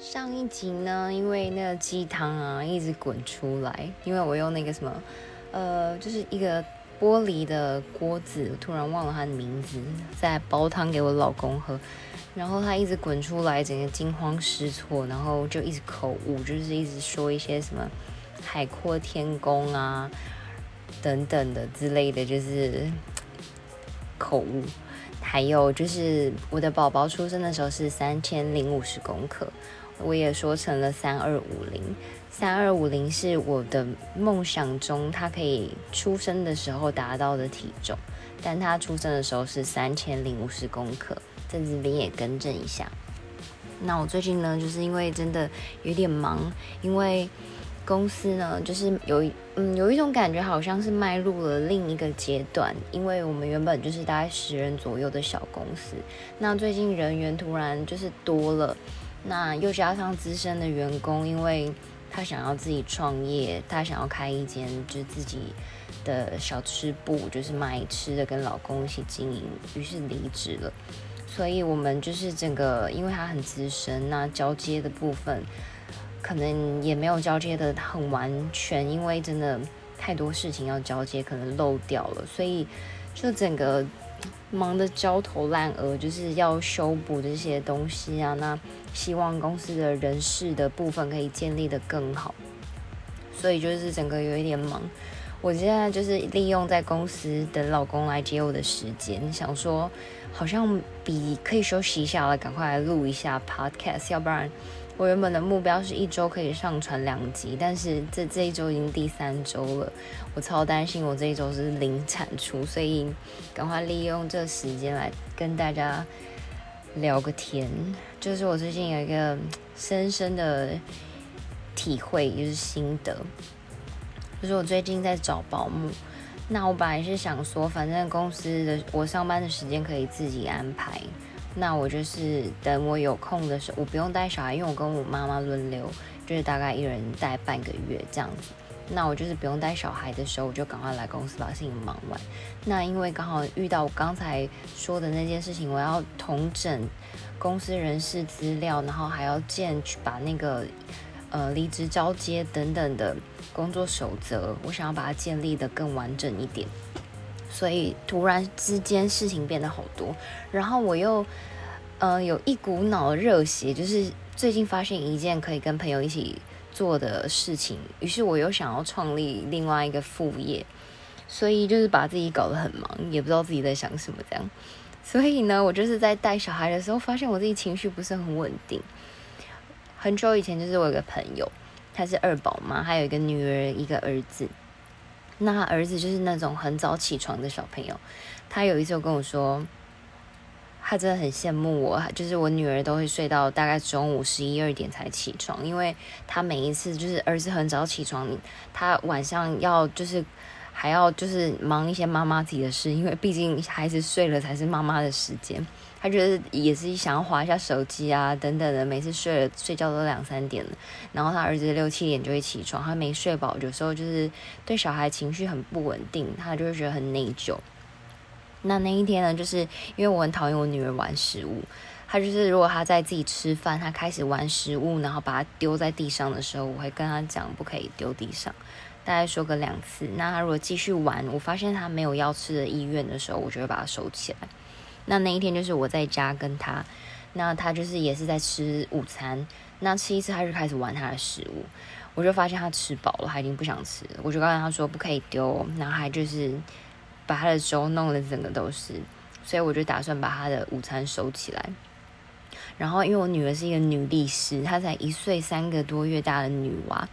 上一集呢，因为那个鸡汤啊一直滚出来，因为我用那个什么，呃，就是一个玻璃的锅子，突然忘了它的名字，在煲汤给我老公喝，然后他一直滚出来，整个惊慌失措，然后就一直口误，就是一直说一些什么海阔天空啊等等的之类的，就是口误。还有就是我的宝宝出生的时候是三千零五十公克。我也说成了三二五零，三二五零是我的梦想中他可以出生的时候达到的体重，但他出生的时候是三千零五十公克，在这边也更正一下。那我最近呢，就是因为真的有点忙，因为公司呢，就是有嗯有一种感觉，好像是迈入了另一个阶段，因为我们原本就是大概十人左右的小公司，那最近人员突然就是多了。那又加上资深的员工，因为他想要自己创业，他想要开一间就是自己的小吃部，就是卖吃的，跟老公一起经营，于是离职了。所以我们就是整个，因为他很资深，那交接的部分可能也没有交接的很完全，因为真的太多事情要交接，可能漏掉了，所以就整个。忙得焦头烂额，就是要修补这些东西啊。那希望公司的人事的部分可以建立的更好，所以就是整个有一点忙。我现在就是利用在公司等老公来接我的时间，想说好像比可以休息一下了，赶快来录一下 podcast，要不然。我原本的目标是一周可以上传两集，但是这这一周已经第三周了，我超担心我这一周是零产出，所以赶快利用这时间来跟大家聊个天。就是我最近有一个深深的体会，就是心得，就是我最近在找保姆。那我本来是想说，反正公司的我上班的时间可以自己安排。那我就是等我有空的时候，我不用带小孩，因为我跟我妈妈轮流，就是大概一人带半个月这样子。那我就是不用带小孩的时候，我就赶快来公司把事情忙完。那因为刚好遇到我刚才说的那件事情，我要统整公司人事资料，然后还要建去把那个呃离职交接等等的工作守则，我想要把它建立的更完整一点。所以突然之间事情变得好多，然后我又，呃，有一股脑热血，就是最近发现一件可以跟朋友一起做的事情，于是我又想要创立另外一个副业，所以就是把自己搞得很忙，也不知道自己在想什么这样。所以呢，我就是在带小孩的时候，发现我自己情绪不是很稳定。很久以前，就是我有个朋友，他是二宝妈，还有一个女儿，一个儿子。那他儿子就是那种很早起床的小朋友，他有一次跟我说，他真的很羡慕我，就是我女儿都会睡到大概中午十一二点才起床，因为他每一次就是儿子很早起床，他晚上要就是还要就是忙一些妈妈自己的事，因为毕竟孩子睡了才是妈妈的时间。他觉得也是想要划一下手机啊，等等的。每次睡了睡觉都两三点了，然后他儿子六七点就会起床，他没睡饱，有时候就是对小孩情绪很不稳定，他就会觉得很内疚。那那一天呢，就是因为我很讨厌我女儿玩食物，他就是如果他在自己吃饭，他开始玩食物，然后把它丢在地上的时候，我会跟他讲不可以丢地上，大概说个两次。那他如果继续玩，我发现他没有要吃的意愿的时候，我就会把它收起来。那那一天就是我在家跟他，那他就是也是在吃午餐，那吃一次他就开始玩他的食物，我就发现他吃饱了，他已经不想吃，我就告诉他说不可以丢，然后还就是把他的粥弄得整个都是，所以我就打算把他的午餐收起来。然后因为我女儿是一个女力师，她才一岁三个多月大的女娃，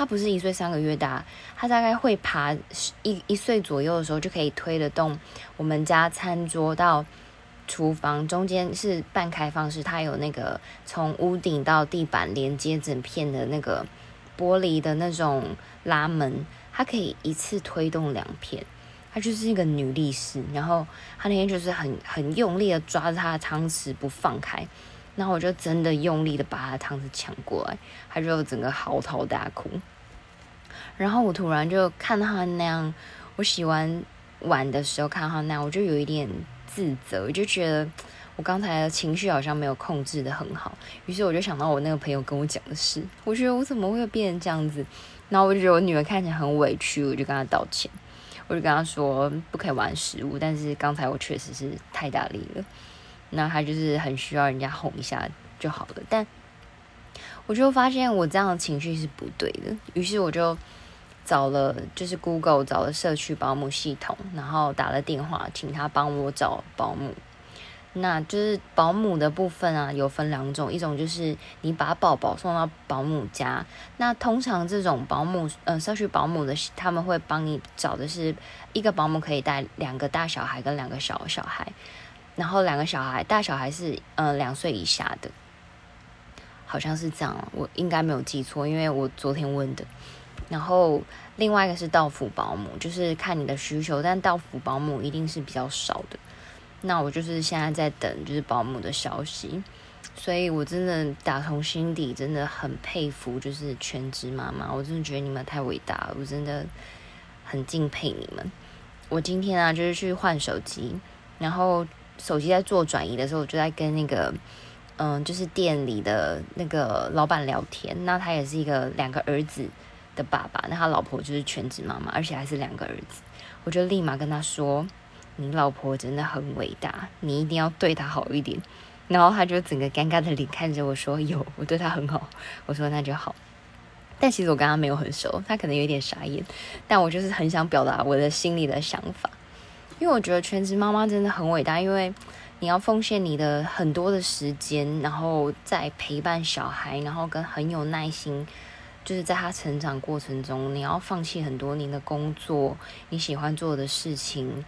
她不是一岁三个月大，她大概会爬一一岁左右的时候就可以推得动我们家餐桌到。厨房中间是半开放式，它有那个从屋顶到地板连接整片的那个玻璃的那种拉门，它可以一次推动两片。它就是一个女力士，然后他那天就是很很用力的抓着他的汤匙不放开，然后我就真的用力的把他的汤匙抢过来，他就整个嚎啕大哭。然后我突然就看到她那样，我洗完碗的时候看到她那样，我就有一点。自责，我就觉得我我刚才的情绪好像没有控制的很好，于是我就想到我那个朋友跟我讲的事，我觉得我怎么会变成这样子？然后我就觉得我女儿看起来很委屈，我就跟她道歉，我就跟她说不可以玩食物，但是刚才我确实是太大力了，那他就是很需要人家哄一下就好了。但我就发现我这样的情绪是不对的，于是我就找了就是 Google 找了社区保姆系统，然后打了电话请他帮我找保姆。那就是保姆的部分啊，有分两种，一种就是你把宝宝送到保姆家，那通常这种保姆，呃，社区保姆的，他们会帮你找的是一个保姆可以带两个大小孩跟两个小小孩，然后两个小孩大小孩是呃两岁以下的，好像是这样，我应该没有记错，因为我昨天问的。然后另外一个是到府保姆，就是看你的需求，但到府保姆一定是比较少的。那我就是现在在等，就是保姆的消息，所以我真的打从心底真的很佩服，就是全职妈妈，我真的觉得你们太伟大了，我真的很敬佩你们。我今天啊，就是去换手机，然后手机在做转移的时候，我就在跟那个嗯，就是店里的那个老板聊天。那他也是一个两个儿子的爸爸，那他老婆就是全职妈妈，而且还是两个儿子，我就立马跟他说。你老婆真的很伟大，你一定要对她好一点。然后他就整个尴尬的脸看着我说：“有，我对她很好。”我说：“那就好。”但其实我跟他没有很熟，他可能有点傻眼。但我就是很想表达我的心里的想法，因为我觉得全职妈妈真的很伟大，因为你要奉献你的很多的时间，然后在陪伴小孩，然后跟很有耐心，就是在他成长过程中，你要放弃很多你的工作，你喜欢做的事情。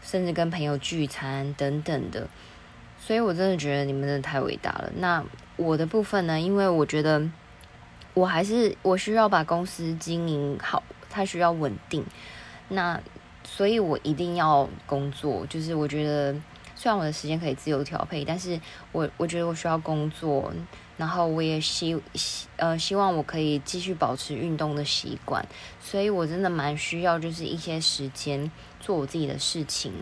甚至跟朋友聚餐等等的，所以我真的觉得你们真的太伟大了。那我的部分呢？因为我觉得我还是我需要把公司经营好，它需要稳定。那所以我一定要工作。就是我觉得虽然我的时间可以自由调配，但是我我觉得我需要工作。然后我也希希呃希望我可以继续保持运动的习惯，所以我真的蛮需要就是一些时间做我自己的事情。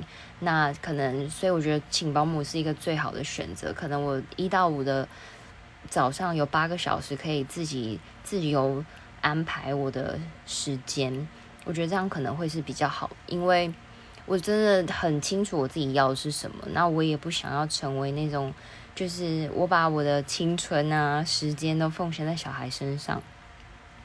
那可能所以我觉得请保姆是一个最好的选择。可能我一到五的早上有八个小时可以自己自由安排我的时间，我觉得这样可能会是比较好，因为我真的很清楚我自己要的是什么。那我也不想要成为那种。就是我把我的青春啊、时间都奉献在小孩身上，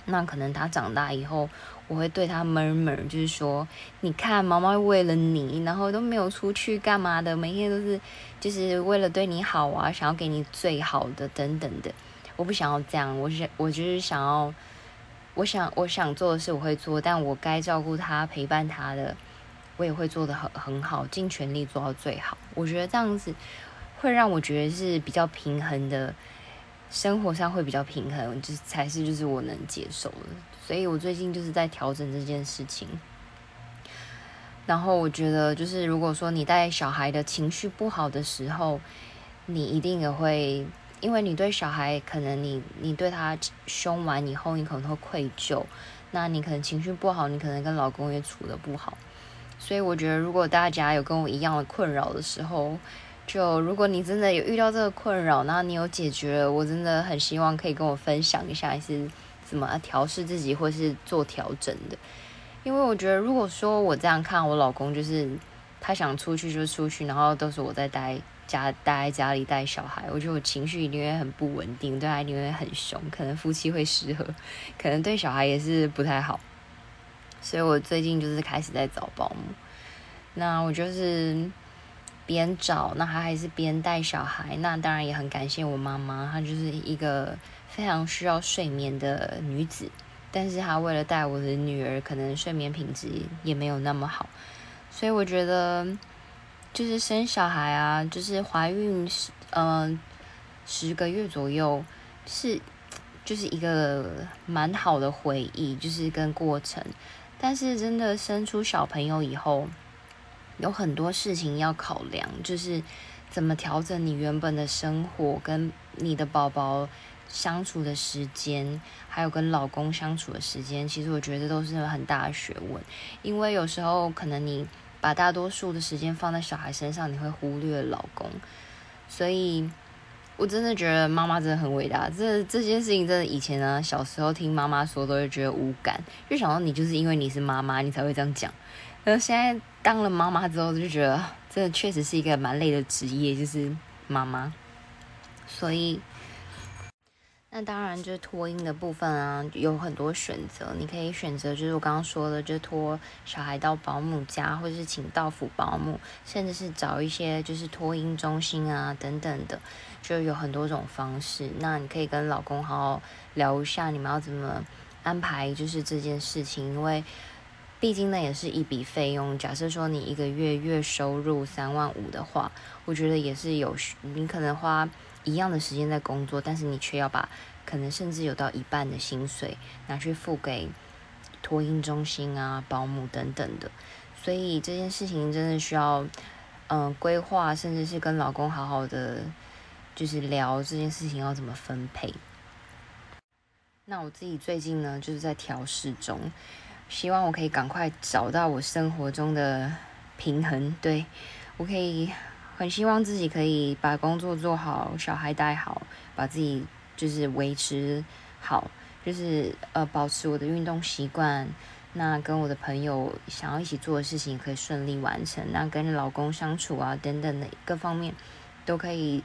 那可能他长大以后，我会对他 murmur，就是说，你看，妈妈为了你，然后都没有出去干嘛的，每天都是就是为了对你好啊，想要给你最好的等等的。我不想要这样，我是我就是想要，我想我想做的事我会做，但我该照顾他、陪伴他的，我也会做的很很好，尽全力做到最好。我觉得这样子。会让我觉得是比较平衡的，生活上会比较平衡，就是才是就是我能接受的。所以我最近就是在调整这件事情。然后我觉得，就是如果说你带小孩的情绪不好的时候，你一定也会，因为你对小孩可能你你对他凶完以后，你可能会愧疚，那你可能情绪不好，你可能跟老公也处的不好。所以我觉得，如果大家有跟我一样的困扰的时候，就如果你真的有遇到这个困扰，然后你有解决了，我真的很希望可以跟我分享一下，是怎么调试自己或是做调整的。因为我觉得，如果说我这样看我老公，就是他想出去就出去，然后都是我在待家待在家里带小孩，我觉得我情绪一定会很不稳定，对他一定会很凶，可能夫妻会失和，可能对小孩也是不太好。所以我最近就是开始在找保姆，那我就是。边找，那他还是边带小孩，那当然也很感谢我妈妈，她就是一个非常需要睡眠的女子，但是她为了带我的女儿，可能睡眠品质也没有那么好，所以我觉得就是生小孩啊，就是怀孕十嗯十个月左右是就是一个蛮好的回忆，就是跟过程，但是真的生出小朋友以后。有很多事情要考量，就是怎么调整你原本的生活，跟你的宝宝相处的时间，还有跟老公相处的时间。其实我觉得都是很大的学问，因为有时候可能你把大多数的时间放在小孩身上，你会忽略老公。所以我真的觉得妈妈真的很伟大。这这件事情真的以前呢，小时候听妈妈说都会觉得无感，就想到你就是因为你是妈妈，你才会这样讲。然后现在当了妈妈之后，就觉得这确实是一个蛮累的职业，就是妈妈。所以，那当然就是托婴的部分啊，有很多选择。你可以选择，就是我刚刚说的，就托小孩到保姆家，或者是请到府保姆，甚至是找一些就是托婴中心啊等等的，就有很多种方式。那你可以跟老公好好聊一下，你们要怎么安排，就是这件事情，因为。毕竟那也是一笔费用。假设说你一个月月收入三万五的话，我觉得也是有，你可能花一样的时间在工作，但是你却要把可能甚至有到一半的薪水拿去付给托婴中心啊、保姆等等的。所以这件事情真的需要，嗯，规划，甚至是跟老公好好的就是聊这件事情要怎么分配。那我自己最近呢，就是在调试中。希望我可以赶快找到我生活中的平衡，对我可以很希望自己可以把工作做好，小孩带好，把自己就是维持好，就是呃保持我的运动习惯，那跟我的朋友想要一起做的事情可以顺利完成，那跟老公相处啊等等的各方面都可以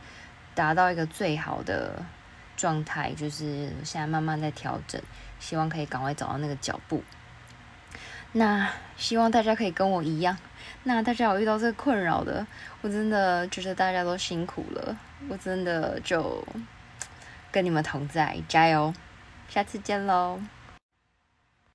达到一个最好的状态，就是现在慢慢在调整，希望可以赶快找到那个脚步。那希望大家可以跟我一样。那大家有遇到这困扰的，我真的觉得大家都辛苦了。我真的就跟你们同在，加油！下次见喽。